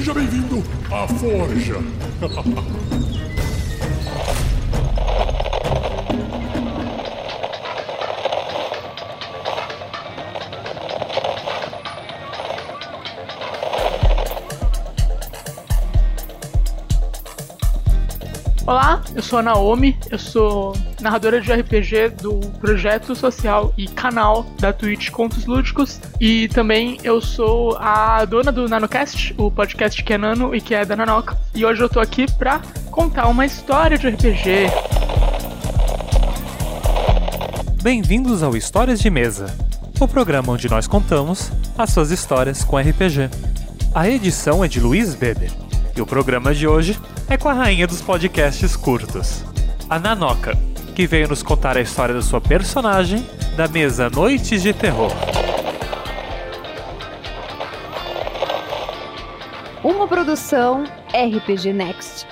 Seja bem-vindo à Forja. Olá, eu sou a Naomi, eu sou narradora de RPG do projeto social e canal da Twitch Contos Lúdicos e também eu sou a dona do NanoCast, o podcast que é Nano e que é da Nanoca. E hoje eu tô aqui pra contar uma história de RPG. Bem-vindos ao Histórias de Mesa, o programa onde nós contamos as suas histórias com RPG. A edição é de Luiz Beber e o programa de hoje é com a rainha dos podcasts curtos, a Nanoca, que veio nos contar a história da sua personagem da mesa Noites de Terror. Uma produção RPG Next.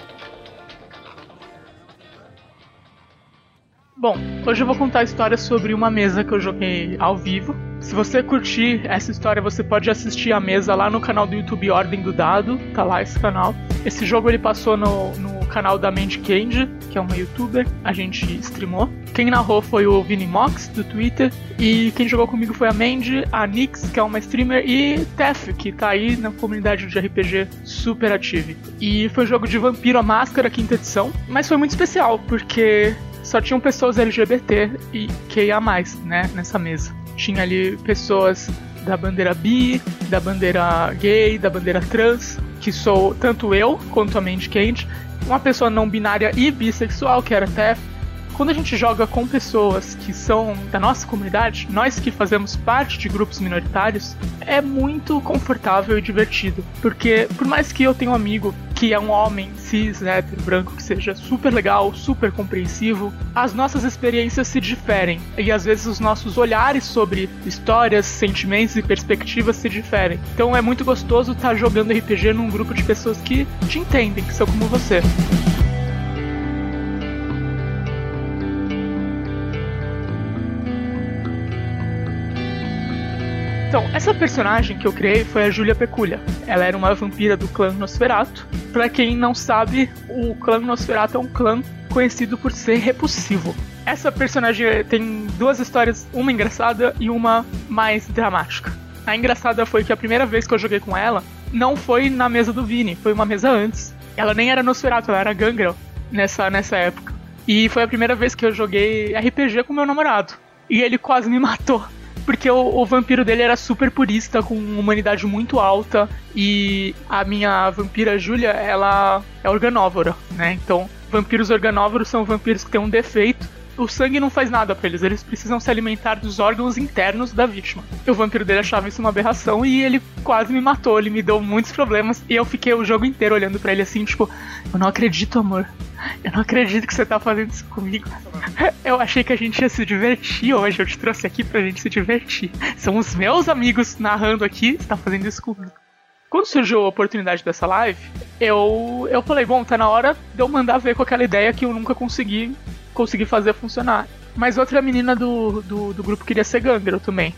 Bom, hoje eu vou contar a história sobre uma mesa que eu joguei ao vivo. Se você curtir essa história, você pode assistir a mesa lá no canal do YouTube Ordem do Dado, tá lá esse canal. Esse jogo ele passou no, no canal da Mandy Candy, que é uma youtuber, a gente streamou. Quem narrou foi o Vini Mox, do Twitter, e quem jogou comigo foi a Mandy, a Nix, que é uma streamer, e Tef, que tá aí na comunidade de RPG super ative. E foi um jogo de Vampiro a Máscara, quinta edição, mas foi muito especial, porque só tinham pessoas LGBT e QIA+, né, nessa mesa. Tinha ali pessoas da bandeira bi, da bandeira gay, da bandeira trans, que sou tanto eu quanto a Mandy Candy, uma pessoa não binária e bissexual, que era Tef, quando a gente joga com pessoas que são da nossa comunidade, nós que fazemos parte de grupos minoritários, é muito confortável e divertido. Porque, por mais que eu tenha um amigo que é um homem cis, hétero, branco, que seja super legal, super compreensivo, as nossas experiências se diferem. E às vezes os nossos olhares sobre histórias, sentimentos e perspectivas se diferem. Então é muito gostoso estar jogando RPG num grupo de pessoas que te entendem, que são como você. Então, essa personagem que eu criei foi a Júlia Peculia. Ela era uma vampira do clã Nosferatu. Pra quem não sabe, o clã Nosferatu é um clã conhecido por ser repulsivo. Essa personagem tem duas histórias, uma engraçada e uma mais dramática. A engraçada foi que a primeira vez que eu joguei com ela não foi na mesa do Vini, foi uma mesa antes. Ela nem era Nosferatu, ela era Gangrel nessa, nessa época. E foi a primeira vez que eu joguei RPG com meu namorado. E ele quase me matou porque o, o, vampiro dele era super purista, com humanidade muito alta, e a minha vampira Júlia, ela é organóvora, né? Então, vampiros organóvoros são vampiros que têm um defeito. O sangue não faz nada para eles, eles precisam se alimentar dos órgãos internos da vítima. O vampiro dele achava isso uma aberração e ele quase me matou, ele me deu muitos problemas e eu fiquei o jogo inteiro olhando para ele assim, tipo, eu não acredito, amor. Eu não acredito que você tá fazendo isso comigo. Eu achei que a gente ia se divertir hoje. Eu te trouxe aqui pra gente se divertir. São os meus amigos narrando aqui. Você tá fazendo isso comigo. Quando surgiu a oportunidade dessa live, eu, eu falei, bom, tá na hora de eu mandar ver com aquela ideia que eu nunca consegui, consegui fazer funcionar. Mas outra menina do, do, do grupo queria ser Gangrel também.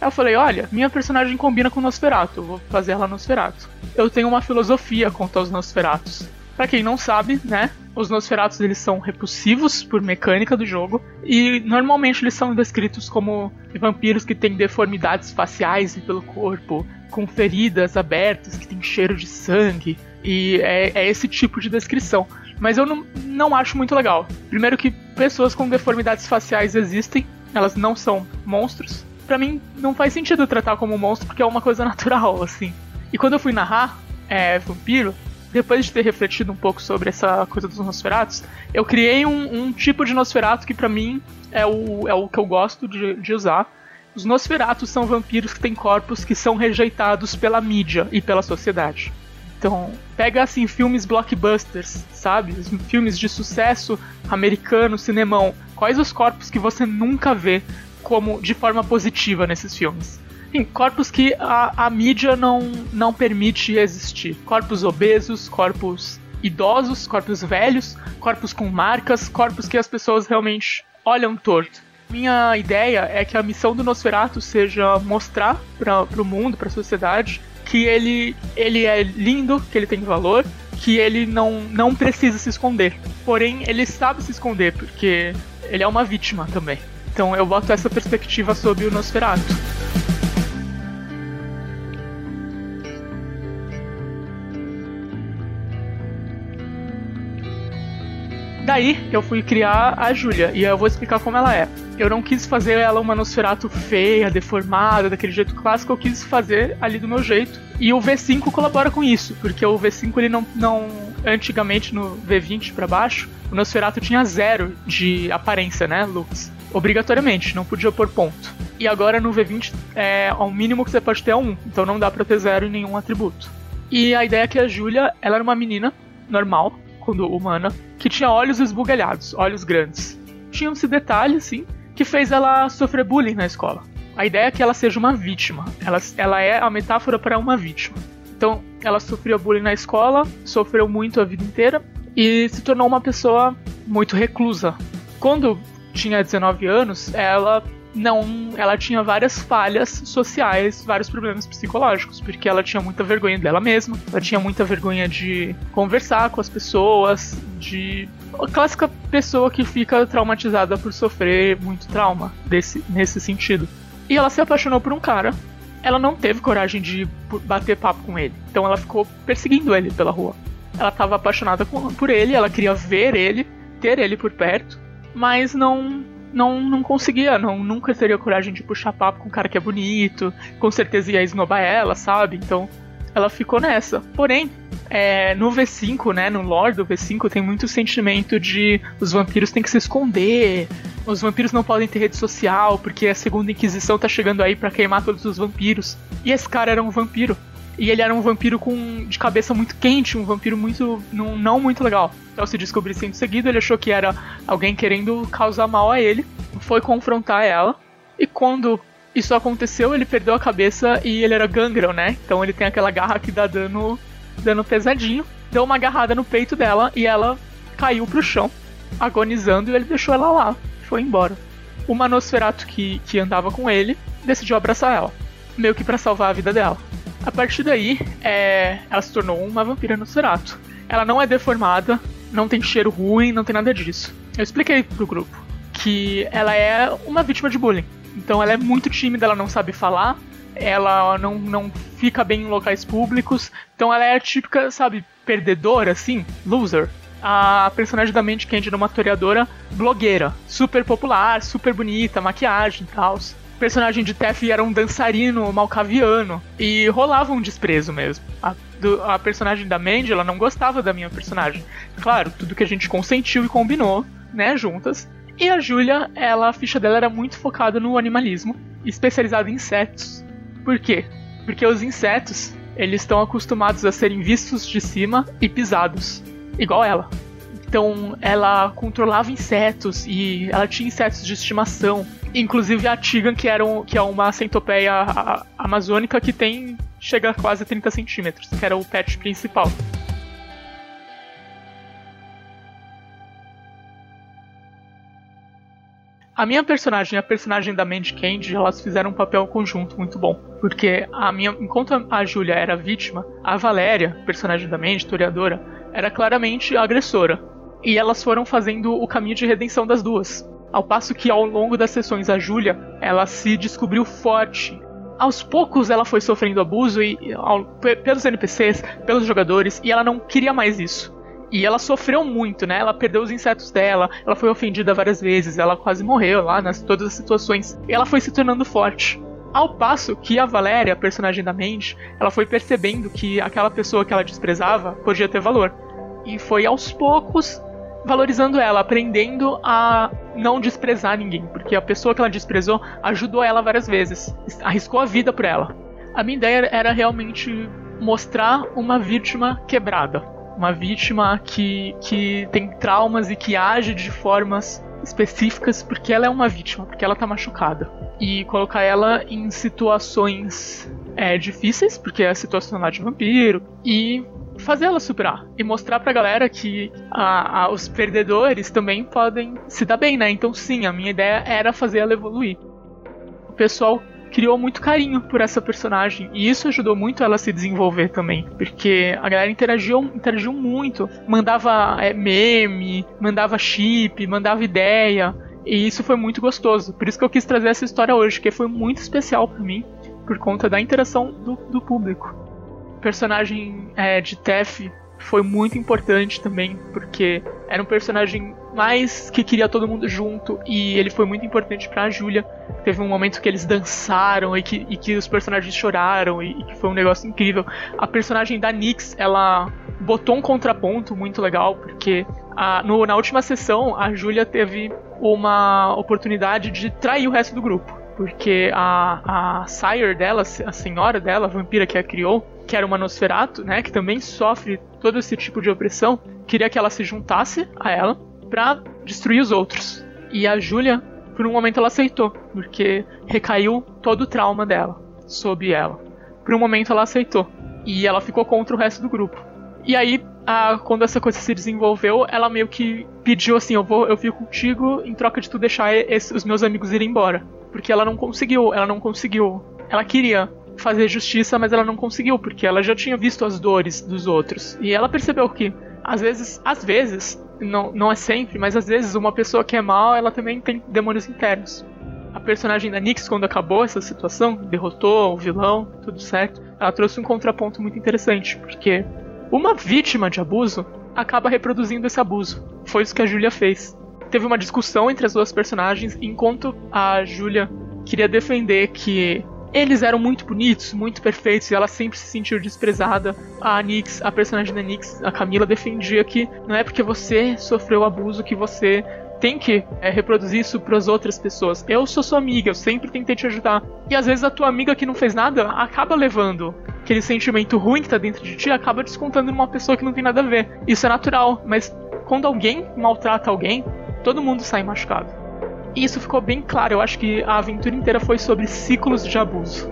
Eu falei, olha, minha personagem combina com o Nosferatu, vou fazer ela Nosferatu. Eu tenho uma filosofia quanto aos Nosferatus. Pra quem não sabe, né, os Nosferatus eles são repulsivos por mecânica do jogo e normalmente eles são descritos como vampiros que têm deformidades faciais pelo corpo, com feridas abertas, que tem cheiro de sangue e é, é esse tipo de descrição. Mas eu não, não acho muito legal. Primeiro que pessoas com deformidades faciais existem, elas não são monstros. Para mim não faz sentido tratar como monstro porque é uma coisa natural assim. E quando eu fui narrar é, vampiro, depois de ter refletido um pouco sobre essa coisa dos Nosferatos, eu criei um, um tipo de Nosferato que para mim é o, é o que eu gosto de, de usar. Os Nosferatos são vampiros que têm corpos que são rejeitados pela mídia e pela sociedade. Então, pega assim filmes blockbusters, sabe? Filmes de sucesso americano, cinemão. Quais os corpos que você nunca vê como de forma positiva nesses filmes? Sim, corpos que a, a mídia não, não permite existir. Corpos obesos, corpos idosos, corpos velhos, corpos com marcas, corpos que as pessoas realmente olham torto. Minha ideia é que a missão do Nosferatu seja mostrar para o mundo, para a sociedade, que ele, ele é lindo, que ele tem valor, que ele não, não precisa se esconder. Porém, ele sabe se esconder, porque ele é uma vítima também. Então eu boto essa perspectiva sobre o Nosferatu. Daí eu fui criar a Júlia e eu vou explicar como ela é. Eu não quis fazer ela uma Nosferatu feia, deformada, daquele jeito clássico, eu quis fazer ali do meu jeito. E o V5 colabora com isso, porque o V5 ele não, não antigamente no V20 para baixo, o Nosferatu tinha zero de aparência, né, looks. Obrigatoriamente, não podia pôr ponto. E agora no V20 é o mínimo que você pode ter é um, então não dá pra ter zero em nenhum atributo. E a ideia é que a Julia, ela era uma menina normal, humana, que tinha olhos esbugalhados, olhos grandes. Tinha esse detalhe, assim, que fez ela sofrer bullying na escola. A ideia é que ela seja uma vítima. Ela, ela é a metáfora para uma vítima. Então, ela sofreu bullying na escola, sofreu muito a vida inteira e se tornou uma pessoa muito reclusa. Quando tinha 19 anos, ela não, ela tinha várias falhas sociais, vários problemas psicológicos, porque ela tinha muita vergonha dela mesma, ela tinha muita vergonha de conversar com as pessoas, de a clássica pessoa que fica traumatizada por sofrer muito trauma desse, nesse sentido. E ela se apaixonou por um cara. Ela não teve coragem de bater papo com ele. Então ela ficou perseguindo ele pela rua. Ela estava apaixonada por ele, ela queria ver ele, ter ele por perto, mas não não, não conseguia, não, nunca teria coragem de puxar papo com um cara que é bonito, com certeza ia esnobar ela, sabe? Então ela ficou nessa. Porém, é, no V5, né, no lore do V5, tem muito sentimento de os vampiros têm que se esconder, os vampiros não podem ter rede social, porque a segunda Inquisição tá chegando aí para queimar todos os vampiros. E esse cara era um vampiro. E ele era um vampiro com de cabeça muito quente, um vampiro muito. não, não muito legal. Ao se descobrir sendo seguido, ele achou que era alguém querendo causar mal a ele. Foi confrontar ela. E quando isso aconteceu, ele perdeu a cabeça e ele era gangrel, né? Então ele tem aquela garra que dá dano, dano pesadinho. Deu uma agarrada no peito dela e ela caiu pro chão, agonizando, e ele deixou ela lá. Foi embora. O Manosferato que, que andava com ele decidiu abraçar ela, meio que para salvar a vida dela. A partir daí, é, ela se tornou uma vampira Nosferatu. Ela não é deformada, não tem cheiro ruim, não tem nada disso. Eu expliquei pro grupo que ela é uma vítima de bullying. Então ela é muito tímida, ela não sabe falar, ela não, não fica bem em locais públicos. Então ela é a típica, sabe, perdedora, assim, loser. A personagem da Mente Candy era uma toreadora blogueira, super popular, super bonita, maquiagem e tal. Personagem de Tef era um dançarino malcaviano e rolava um desprezo mesmo. A, do, a personagem da Mandy, ela não gostava da minha personagem. Claro, tudo que a gente consentiu e combinou, né, juntas. E a Julia, ela, a ficha dela era muito focada no animalismo, especializada em insetos. Por quê? Porque os insetos, eles estão acostumados a serem vistos de cima e pisados, igual ela. Então, ela controlava insetos e ela tinha insetos de estimação, inclusive a Tigan, que, era um, que é uma centopeia amazônica que tem chega a quase 30 centímetros, que era o pet principal. A minha personagem e a personagem da Mandy Candy, elas fizeram um papel conjunto muito bom. Porque a minha, enquanto a Julia era vítima, a Valéria, personagem da Mandy, historiadora, era claramente a agressora. E elas foram fazendo o caminho de redenção das duas. Ao passo que ao longo das sessões a Julia, ela se descobriu forte. Aos poucos ela foi sofrendo abuso e, ao, pelos NPCs, pelos jogadores, e ela não queria mais isso. E ela sofreu muito, né? Ela perdeu os insetos dela, ela foi ofendida várias vezes, ela quase morreu lá nas todas as situações. E ela foi se tornando forte. Ao passo que a Valéria, a personagem da Mandy, ela foi percebendo que aquela pessoa que ela desprezava podia ter valor. E foi aos poucos valorizando ela, aprendendo a não desprezar ninguém, porque a pessoa que ela desprezou ajudou ela várias vezes, arriscou a vida por ela. A minha ideia era realmente mostrar uma vítima quebrada, uma vítima que, que tem traumas e que age de formas específicas porque ela é uma vítima, porque ela tá machucada. E colocar ela em situações é, difíceis, porque é a situação lá de vampiro, e fazer ela superar. E mostrar pra galera que a, a, os perdedores também podem se dar bem, né? Então sim, a minha ideia era fazer ela evoluir. O pessoal criou muito carinho por essa personagem e isso ajudou muito ela a se desenvolver também, porque a galera interagiu, interagiu muito, mandava é, meme, mandava chip, mandava ideia e isso foi muito gostoso. Por isso que eu quis trazer essa história hoje, que foi muito especial para mim por conta da interação do, do público. Personagem é, de Tef foi muito importante também, porque era um personagem mais que queria todo mundo junto e ele foi muito importante para a Julia. Teve um momento que eles dançaram e que, e que os personagens choraram e, e, que foi um negócio incrível. A personagem da Nyx, ela botou um contraponto muito legal, porque a, no, na última sessão a Julia teve uma oportunidade de trair o resto do grupo. Porque a, a sire dela, a senhora dela, a vampira que a criou, que era uma Nosferatu, né, que também sofre todo esse tipo de opressão, queria que ela se juntasse a ela para destruir os outros. E a Julia, por um momento, ela aceitou, porque recaiu todo o trauma dela sobre ela. Por um momento, ela aceitou. E ela ficou contra o resto do grupo. E aí, a, quando essa coisa se desenvolveu, ela meio que pediu assim: eu vou, eu fico contigo em troca de tu deixar esse, os meus amigos irem embora. Porque ela não conseguiu, ela não conseguiu. Ela queria fazer justiça, mas ela não conseguiu, porque ela já tinha visto as dores dos outros. E ela percebeu que, às vezes, às vezes, não, não é sempre, mas às vezes uma pessoa que é mal, ela também tem demônios internos. A personagem da Nyx, quando acabou essa situação, derrotou o vilão, tudo certo, ela trouxe um contraponto muito interessante, porque uma vítima de abuso acaba reproduzindo esse abuso. Foi isso que a Julia fez. Teve uma discussão entre as duas personagens, enquanto a Julia queria defender que eles eram muito bonitos, muito perfeitos, e ela sempre se sentiu desprezada. A Nix, a personagem da Nix, a Camila, defendia que não é porque você sofreu abuso que você tem que é, reproduzir isso para as outras pessoas. Eu sou sua amiga, eu sempre tentei te ajudar. E às vezes a tua amiga que não fez nada acaba levando aquele sentimento ruim que tá dentro de ti, acaba descontando numa pessoa que não tem nada a ver. Isso é natural, mas quando alguém maltrata alguém, todo mundo sai machucado. E isso ficou bem claro. Eu acho que a aventura inteira foi sobre ciclos de abuso.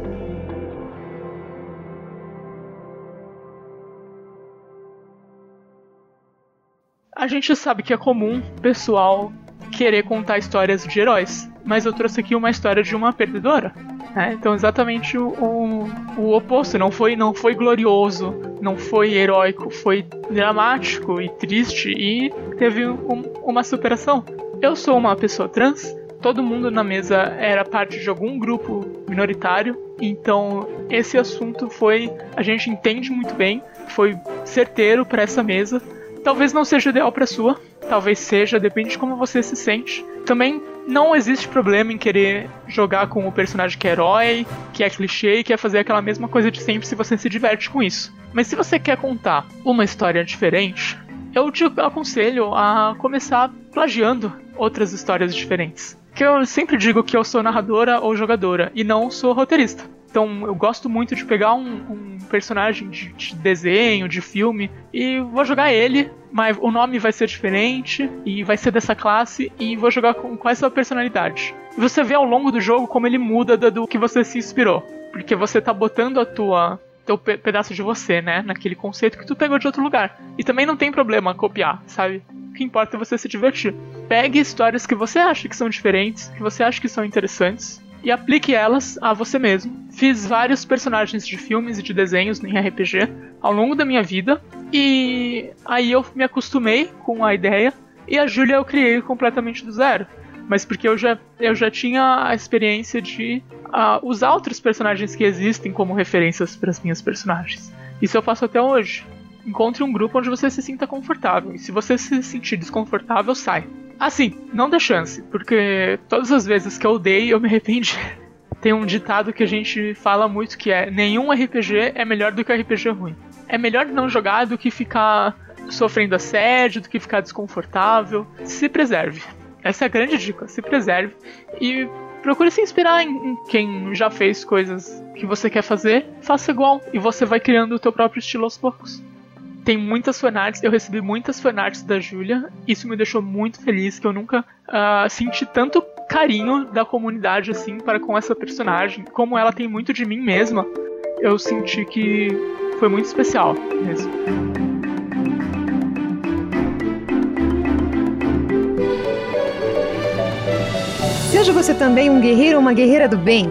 A gente sabe que é comum pessoal querer contar histórias de heróis, mas eu trouxe aqui uma história de uma perdedora. Né? Então exatamente o, o, o, oposto. Não foi, não foi glorioso, não foi heróico, foi dramático e triste e teve um, uma superação. Eu sou uma pessoa trans, todo mundo na mesa era parte de algum grupo minoritário, então esse assunto foi, a gente entende muito bem, foi certeiro para essa mesa. Talvez não seja ideal para sua, talvez seja, depende de como você se sente. Também não existe problema em querer jogar com o personagem que é herói, que é clichê e quer fazer aquela mesma coisa de sempre se você se diverte com isso. Mas se você quer contar uma história diferente, eu te aconselho a começar plagiando outras histórias diferentes. Que eu sempre digo que eu sou narradora ou jogadora e não sou roteirista. Então eu gosto muito de pegar um, um personagem de, de, desenho, de filme, e vou jogar ele, mas o nome vai ser diferente, e vai ser dessa classe, e vou jogar com, com essa personalidade. Você vê ao longo do jogo como ele muda do, do que você se inspirou. Porque você tá botando a tua teu pedaço de você, né? Naquele conceito que tu pegou de outro lugar. E também não tem problema copiar, sabe? O que importa é você se divertir. Pegue histórias que você acha que são diferentes, que você acha que são interessantes, e aplique elas a você mesmo. Fiz vários personagens de filmes e de desenhos em RPG ao longo da minha vida, e aí eu me acostumei com a ideia, e a Julia eu criei completamente do zero. Mas porque eu já, eu já tinha a experiência de uh, usar outros personagens que existem como referências para as minhas personagens. Isso eu faço até hoje. Encontre um grupo onde você se sinta confortável. E se você se sentir desconfortável, sai. Assim, não dê chance, porque todas as vezes que eu dei, eu me arrependi. Tem um ditado que a gente fala muito que é: nenhum RPG é melhor do que RPG ruim. É melhor não jogar do que ficar sofrendo assédio, do que ficar desconfortável. Se preserve. Essa é a grande dica. Se preserve e procure se inspirar em, quem já fez coisas que você quer fazer. Faça igual e você vai criando o teu próprio estilo aos poucos. Tem muitas fanarts, eu recebi muitas fanarts da Julia. Isso me deixou muito feliz, que eu nunca uh, senti tanto carinho da comunidade assim para com essa personagem. Como ela tem muito de mim mesma, eu senti que foi muito especial mesmo. Seja você também um guerreiro ou uma guerreira do bem.